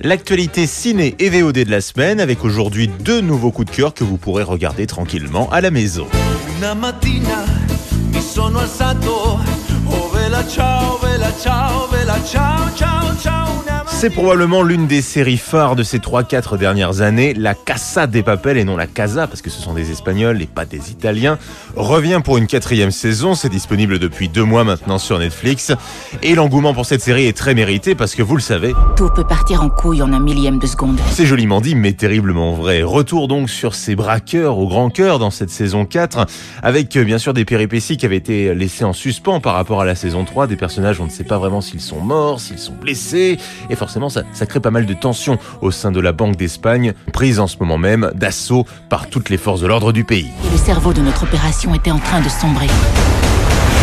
L'actualité ciné et VOD de la semaine avec aujourd'hui deux nouveaux coups de cœur que vous pourrez regarder tranquillement à la maison. C'est probablement l'une des séries phares de ces 3-4 dernières années. La Casa des Papel, et non la Casa, parce que ce sont des Espagnols et pas des Italiens, revient pour une quatrième saison. C'est disponible depuis deux mois maintenant sur Netflix. Et l'engouement pour cette série est très mérité parce que vous le savez, Tout peut partir en couille en un millième de seconde. c'est joliment dit, mais terriblement vrai. Retour donc sur ces braqueurs au grand cœur dans cette saison 4, avec euh, bien sûr des péripéties qui avaient été laissées en suspens par rapport à la saison 3. Des personnages, on ne sait pas vraiment s'ils sont morts, s'ils sont blessés, et forcément ça, ça crée pas mal de tensions au sein de la Banque d'Espagne, prise en ce moment même d'assaut par toutes les forces de l'ordre du pays. Et le cerveau de notre opération était en train de sombrer.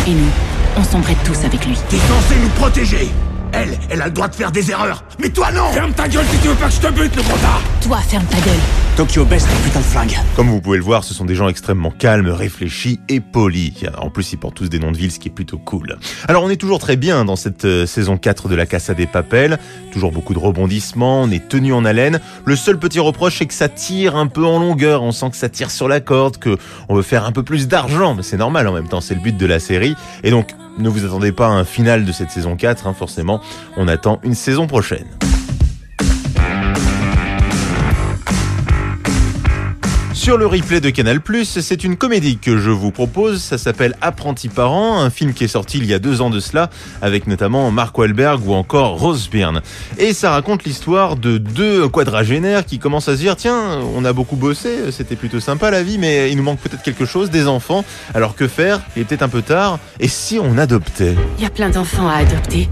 Et nous, on sombrait tous avec lui. T'es censé nous protéger Elle, elle a le droit de faire des erreurs Mais toi non Ferme ta gueule si tu veux pas que je te bute, le gros Toi, ferme ta gueule. Tokyo ton putain de flingue Comme vous pouvez le voir, ce sont des gens extrêmement calmes, réfléchis et polis. En plus, ils portent tous des noms de villes, ce qui est plutôt cool. Alors, on est toujours très bien dans cette euh, saison 4 de la Casa des Papels. Toujours beaucoup de rebondissements, on est tenu en haleine. Le seul petit reproche, c'est que ça tire un peu en longueur. On sent que ça tire sur la corde, que on veut faire un peu plus d'argent. Mais c'est normal en même temps, c'est le but de la série. Et donc, ne vous attendez pas à un final de cette saison 4, hein, forcément. On attend une saison prochaine. Sur le replay de Canal+, c'est une comédie que je vous propose. Ça s'appelle Apprenti parent, un film qui est sorti il y a deux ans de cela, avec notamment Mark Wahlberg ou encore Rose Byrne. Et ça raconte l'histoire de deux quadragénaires qui commencent à se dire tiens, on a beaucoup bossé, c'était plutôt sympa la vie, mais il nous manque peut-être quelque chose, des enfants. Alors que faire? Il est peut-être un peu tard. Et si on adoptait? Il y a plein d'enfants à adopter.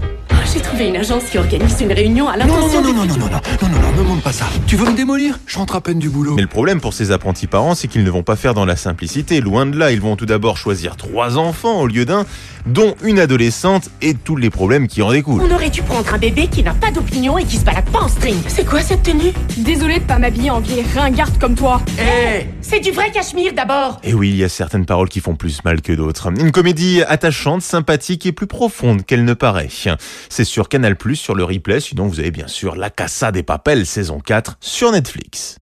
Trouvé une agence qui organise une réunion à Non, non, l'intention non, des non, non, non, non, non, non, non, ne monte pas ça. Tu veux me démolir? Je rentre à peine du boulot. Mais le problème pour ces apprentis parents, c'est qu'ils ne vont pas faire dans la simplicité. Loin de là, ils vont tout d'abord choisir trois enfants au lieu d'un, dont une adolescente et tous les problèmes qui en découlent. On aurait dû prendre un bébé qui n'a pas d'opinion et qui se balade pas en string. C'est quoi cette tenue? Désolée de pas m'habiller en vieille ringarde comme toi. Hé C'est du vrai cachemire d'abord Et oui, il y a certaines paroles qui font plus mal que d'autres. Une comédie attachante, sympathique et plus profonde qu'elle ne paraît. C'est sur Canal+, sur le replay, sinon vous avez bien sûr La Casa des Papels saison 4 sur Netflix.